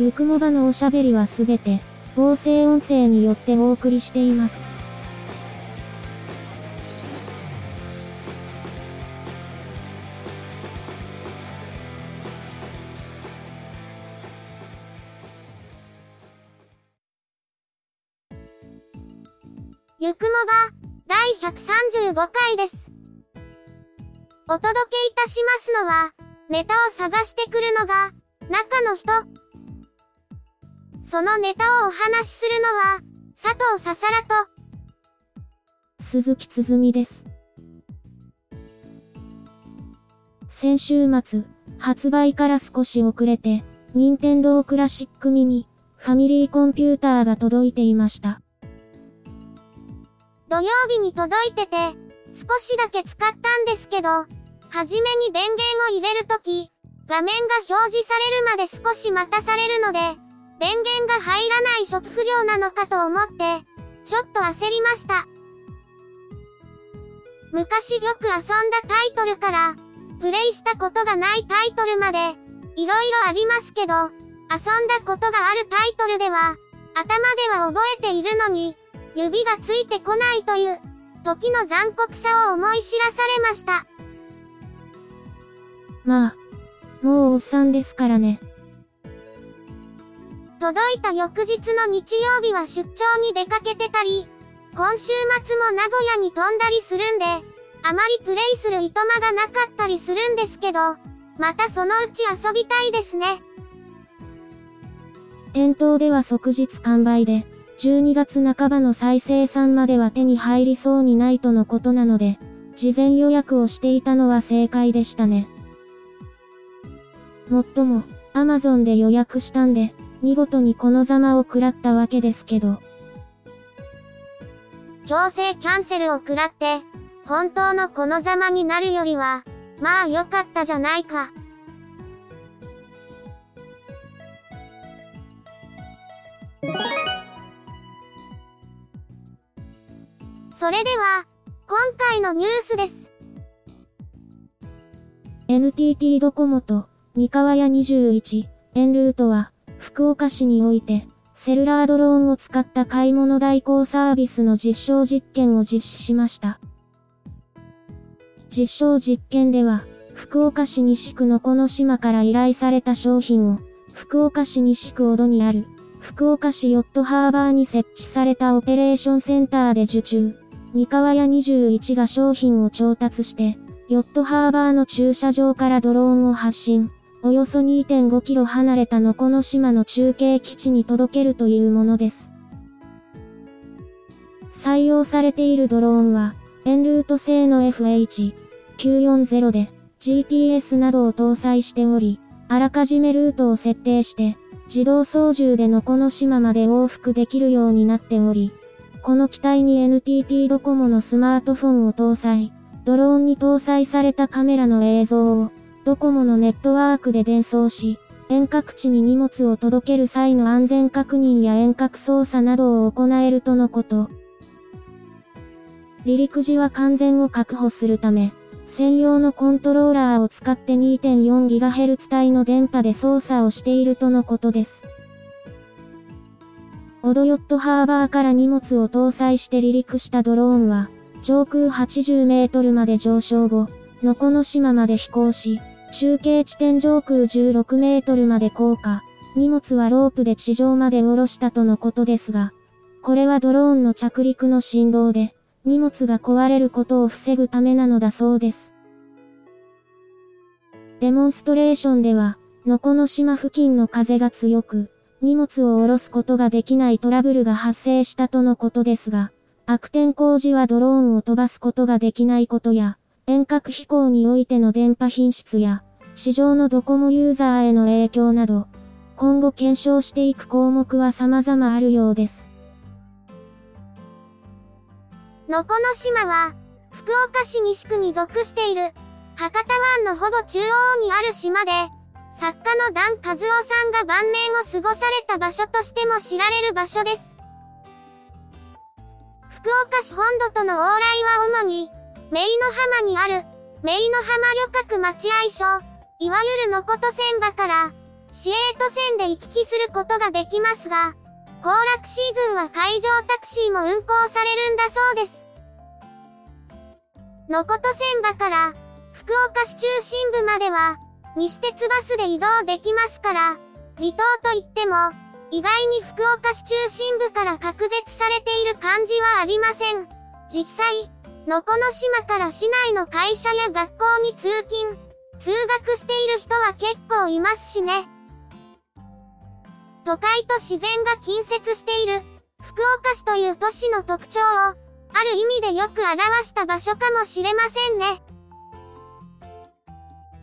ゆくもばのおしゃべりはすべて、合成音声によってお送りしています。ゆくもば、第135回です。お届けいたしますのは、ネタを探してくるのが、中の人。そのネタをお話しするのは、佐藤ささらと、鈴木つづみです。先週末、発売から少し遅れて、任天堂クラシックミニ、ファミリーコンピューターが届いていました。土曜日に届いてて、少しだけ使ったんですけど、はじめに電源を入れるとき、画面が表示されるまで少し待たされるので、電源が入らない初期不良なのかと思って、ちょっと焦りました。昔よく遊んだタイトルから、プレイしたことがないタイトルまで、いろいろありますけど、遊んだことがあるタイトルでは、頭では覚えているのに、指がついてこないという、時の残酷さを思い知らされました。まあ、もうおっさんですからね。届いた翌日の日曜日は出張に出かけてたり、今週末も名古屋に飛んだりするんで、あまりプレイするいとまがなかったりするんですけど、またそのうち遊びたいですね。店頭では即日完売で、12月半ばの再生産までは手に入りそうにないとのことなので、事前予約をしていたのは正解でしたね。もっとも、Amazon で予約したんで、見事にこのざまを食らったわけですけど。強制キャンセルを食らって、本当のこのざまになるよりは、まあ良かったじゃないか。それでは、今回のニュースです。NTT ドコモと、三河屋21、エンルートは、福岡市において、セルラードローンを使った買い物代行サービスの実証実験を実施しました。実証実験では、福岡市西区のこの島から依頼された商品を、福岡市西区小戸にある、福岡市ヨットハーバーに設置されたオペレーションセンターで受注。三河屋21が商品を調達して、ヨットハーバーの駐車場からドローンを発進、およそ2.5キロ離れたのこの島の中継基地に届けるというものです。採用されているドローンは、エンルート製の FH940 で GPS などを搭載しており、あらかじめルートを設定して、自動操縦でのこの島まで往復できるようになっており、この機体に NTT ドコモのスマートフォンを搭載、ドローンに搭載されたカメラの映像を、ドコモのネットワークで伝送し、遠隔地に荷物を届ける際の安全確認や遠隔操作などを行えるとのこと。離陸時は完全を確保するため、専用のコントローラーを使って 2.4GHz 帯の電波で操作をしているとのことです。オドヨットハーバーから荷物を搭載して離陸したドローンは、上空80メートルまで上昇後、のこの島まで飛行し、中継地点上空16メートルまで降下、荷物はロープで地上まで下ろしたとのことですが、これはドローンの着陸の振動で、荷物が壊れることを防ぐためなのだそうです。デモンストレーションでは、のこの島付近の風が強く、荷物を下ろすことができないトラブルが発生したとのことですが、悪天候時はドローンを飛ばすことができないことや、遠隔飛行においての電波品質や、市場のドコモユーザーへの影響など、今後検証していく項目は様々あるようです。のこの島は、福岡市西区に属している、博多湾のほぼ中央にある島で、作家のダン・カズオさんが晩年を過ごされた場所としても知られる場所です。福岡市本土との往来は主に、メイの浜にある、メイの浜旅客待合所、いわゆるのこと線場から、市営都線で行き来することができますが、行楽シーズンは海上タクシーも運行されるんだそうです。のこと線場から、福岡市中心部までは、西鉄バスで移動できますから、離島といっても、意外に福岡市中心部から隔絶されている感じはありません。実際、のこの島から市内の会社や学校に通勤、通学している人は結構いますしね。都会と自然が近接している、福岡市という都市の特徴を、ある意味でよく表した場所かもしれませんね。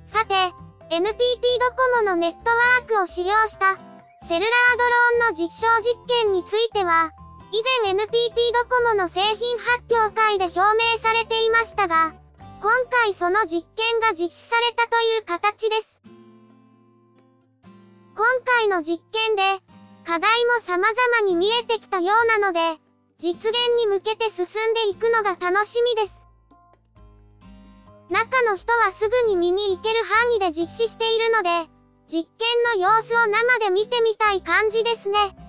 さて、NTT ドコモのネットワークを使用したセルラードローンの実証実験については、以前 NTT ドコモの製品発表会で表明されていましたが、今回その実験が実施されたという形です。今回の実験で、課題も様々に見えてきたようなので、実現に向けて進んでいくのが楽しみです。中の人はすぐに見に行ける範囲で実施しているので、実験の様子を生で見てみたい感じですね。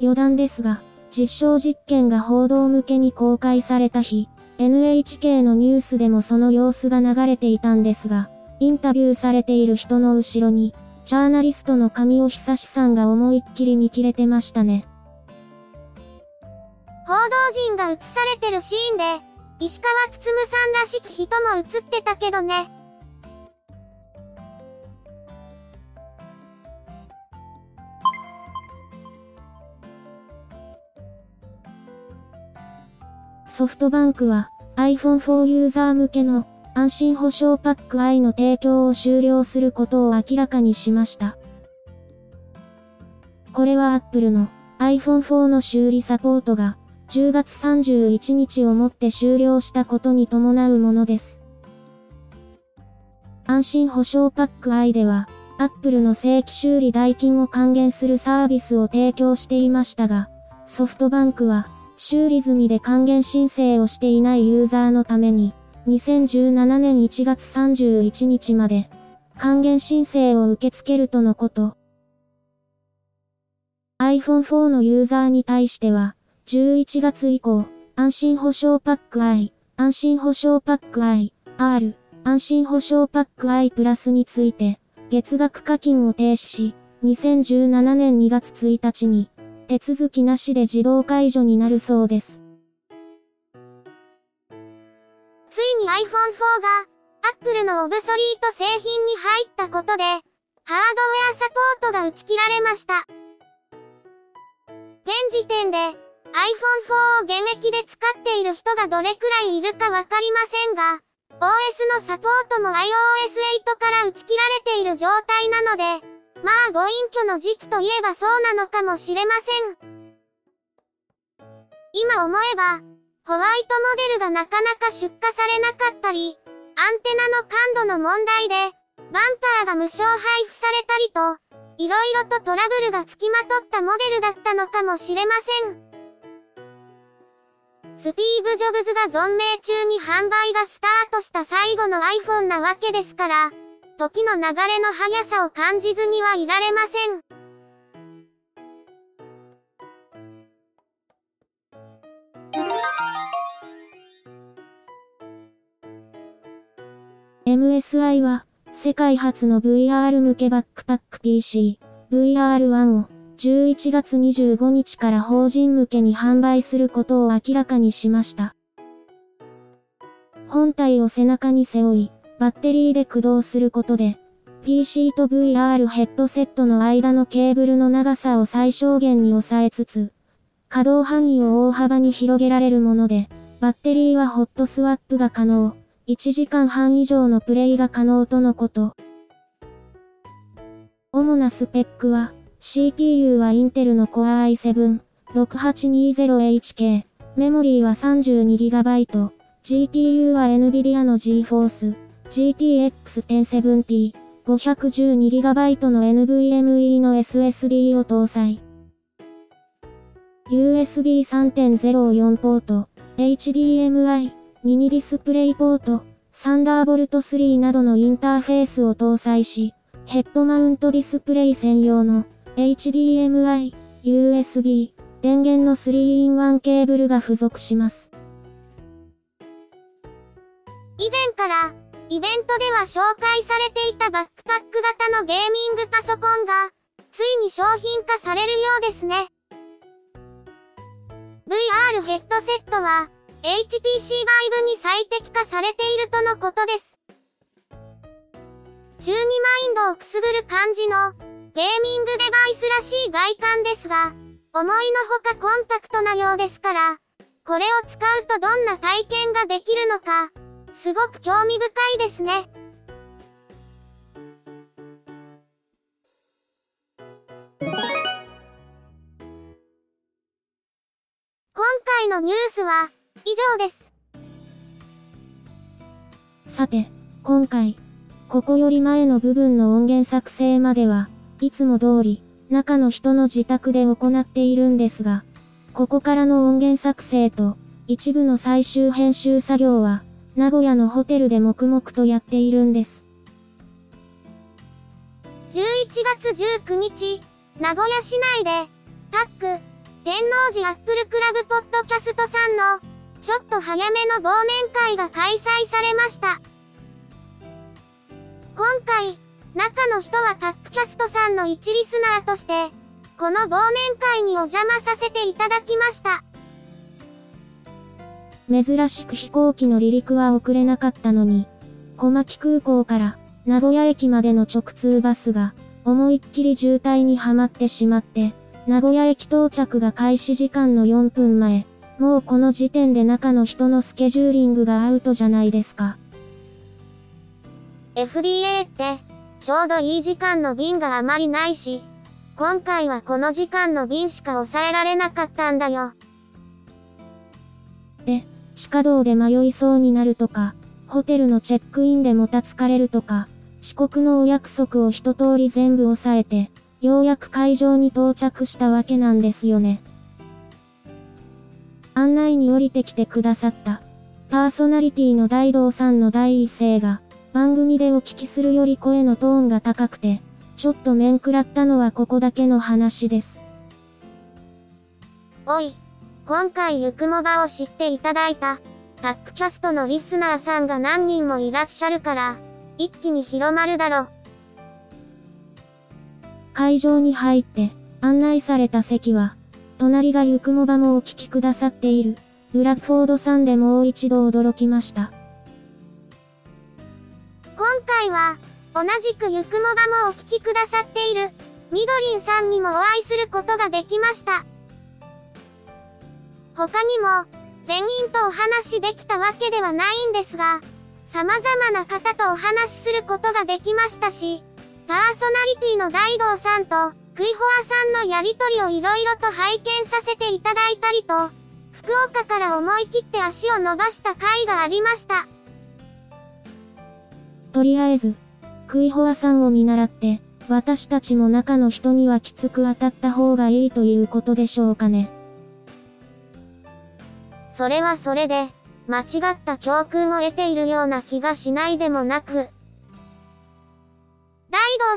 余談ですが、実証実験が報道向けに公開された日、NHK のニュースでもその様子が流れていたんですが、インタビューされている人の後ろに、ジャーナリストの神尾久志さんが思いっきり見切れてましたね。報道陣が映されてるシーンで、石川つつむさんらしき人も映ってたけどね。ソフトバンクは iPhone 4ユーザー向けの安心保証パック i の提供を終了することを明らかにしました。これは Apple の iPhone 4の修理サポートが10月31日をもって終了したことに伴うものです。安心保証パック i では Apple の正規修理代金を還元するサービスを提供していましたが、ソフトバンクは修理済みで還元申請をしていないユーザーのために、2017年1月31日まで、還元申請を受け付けるとのこと。iPhone 4のユーザーに対しては、11月以降、安心保証パック I、安心保証パック I、R、安心保証パック I プラスについて、月額課金を停止し、2017年2月1日に、手続きなしで自動解除になるそうです。ついに iPhone 4が Apple のオブソリート製品に入ったことで、ハードウェアサポートが打ち切られました。現時点で iPhone 4を現役で使っている人がどれくらいいるかわかりませんが、OS のサポートも iOS 8から打ち切られている状態なので、まあご隠居の時期といえばそうなのかもしれません。今思えば、ホワイトモデルがなかなか出荷されなかったり、アンテナの感度の問題で、バンパーが無償配布されたりと、いろいろとトラブルが付きまとったモデルだったのかもしれません。スティーブ・ジョブズが存命中に販売がスタートした最後の iPhone なわけですから、時の流れの速さを感じずにはいられません。MSI は世界初の VR 向けバックパック PC VR1 を11月25日から法人向けに販売することを明らかにしました。本体を背中に背負い、バッテリーで駆動することで、PC と VR ヘッドセットの間のケーブルの長さを最小限に抑えつつ、稼働範囲を大幅に広げられるもので、バッテリーはホットスワップが可能、1時間半以上のプレイが可能とのこと。主なスペックは、CPU はインテルの Core i7、6820HK、メモリーは 32GB、GPU は NVIDIA の GForce、GTX1070、512GB の NVMe の SSD を搭載。USB 3.04ポート、HDMI、ミニディスプレイポート、サンダーボルト3などのインターフェースを搭載し、ヘッドマウントディスプレイ専用の HDMI、USB、電源の 3-in-1 ケーブルが付属します。以前からイベントでは紹介されていたバックパック型のゲーミングパソコンが、ついに商品化されるようですね。VR ヘッドセットは、HTC Vive に最適化されているとのことです。中二マインドをくすぐる感じの、ゲーミングデバイスらしい外観ですが、思いのほかコンパクトなようですから、これを使うとどんな体験ができるのか、すごく興味深いですね。今回のニュースは以上です。さて、今回、ここより前の部分の音源作成までは、いつも通り、中の人の自宅で行っているんですが、ここからの音源作成と、一部の最終編集作業は、名古屋のホテルで黙々とやっているんです。11月19日、名古屋市内で、タック、天王寺アップルクラブポッドキャストさんの、ちょっと早めの忘年会が開催されました。今回、中の人はタックキャストさんの一リスナーとして、この忘年会にお邪魔させていただきました。珍しく飛行機の離陸は遅れなかったのに、小牧空港から名古屋駅までの直通バスが思いっきり渋滞にはまってしまって、名古屋駅到着が開始時間の4分前、もうこの時点で中の人のスケジューリングがアウトじゃないですか。FDA って、ちょうどいい時間の便があまりないし、今回はこの時間の便しか抑えられなかったんだよ。で、地下道で迷いそうになるとか、ホテルのチェックインでもたつかれるとか、遅刻のお約束を一通り全部抑えて、ようやく会場に到着したわけなんですよね。案内に降りてきてくださった、パーソナリティの大道さんの第一声が、番組でお聞きするより声のトーンが高くて、ちょっと面食らったのはここだけの話です。おい、今回ゆくもばを知っていただいた、タックキャストのリスナーさんが何人もいらっしゃるから、一気に広まるだろ。会場に入って、案内された席は、隣がゆくもばもお聞きくださっている、ブラッフォードさんでもう一度驚きました。今回は、同じくゆくもばもお聞きくださっている、みどりんさんにもお会いすることができました。他にも、全員とお話しできたわけではないんですが、様々な方とお話しすることができましたし、パーソナリティの大道さんと、クイホアさんのやりとりをいろいろと拝見させていただいたりと、福岡から思い切って足を伸ばした回がありました。とりあえず、クイホアさんを見習って、私たちも中の人にはきつく当たった方がいいということでしょうかね。それはそれで、間違った教訓を得ているような気がしないでもなく。大道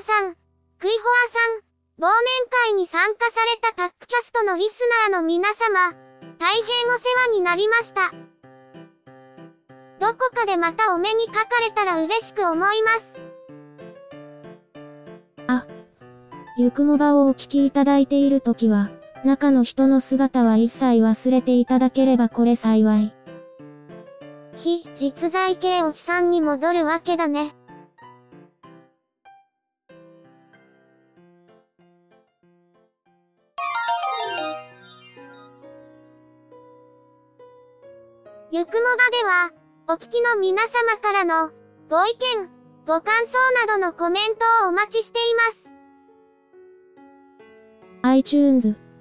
さん、クイホアさん、忘年会に参加されたタックキャストのリスナーの皆様、大変お世話になりました。どこかでまたお目にかかれたら嬉しく思います。あゆくもばをお聞きいただいているときは、中の人の姿は一切忘れていただければこれ幸い。非実在系おじさんに戻るわけだね。ゆくもばでは、お聞きの皆様からのご意見、ご感想などのコメントをお待ちしています。iTunes、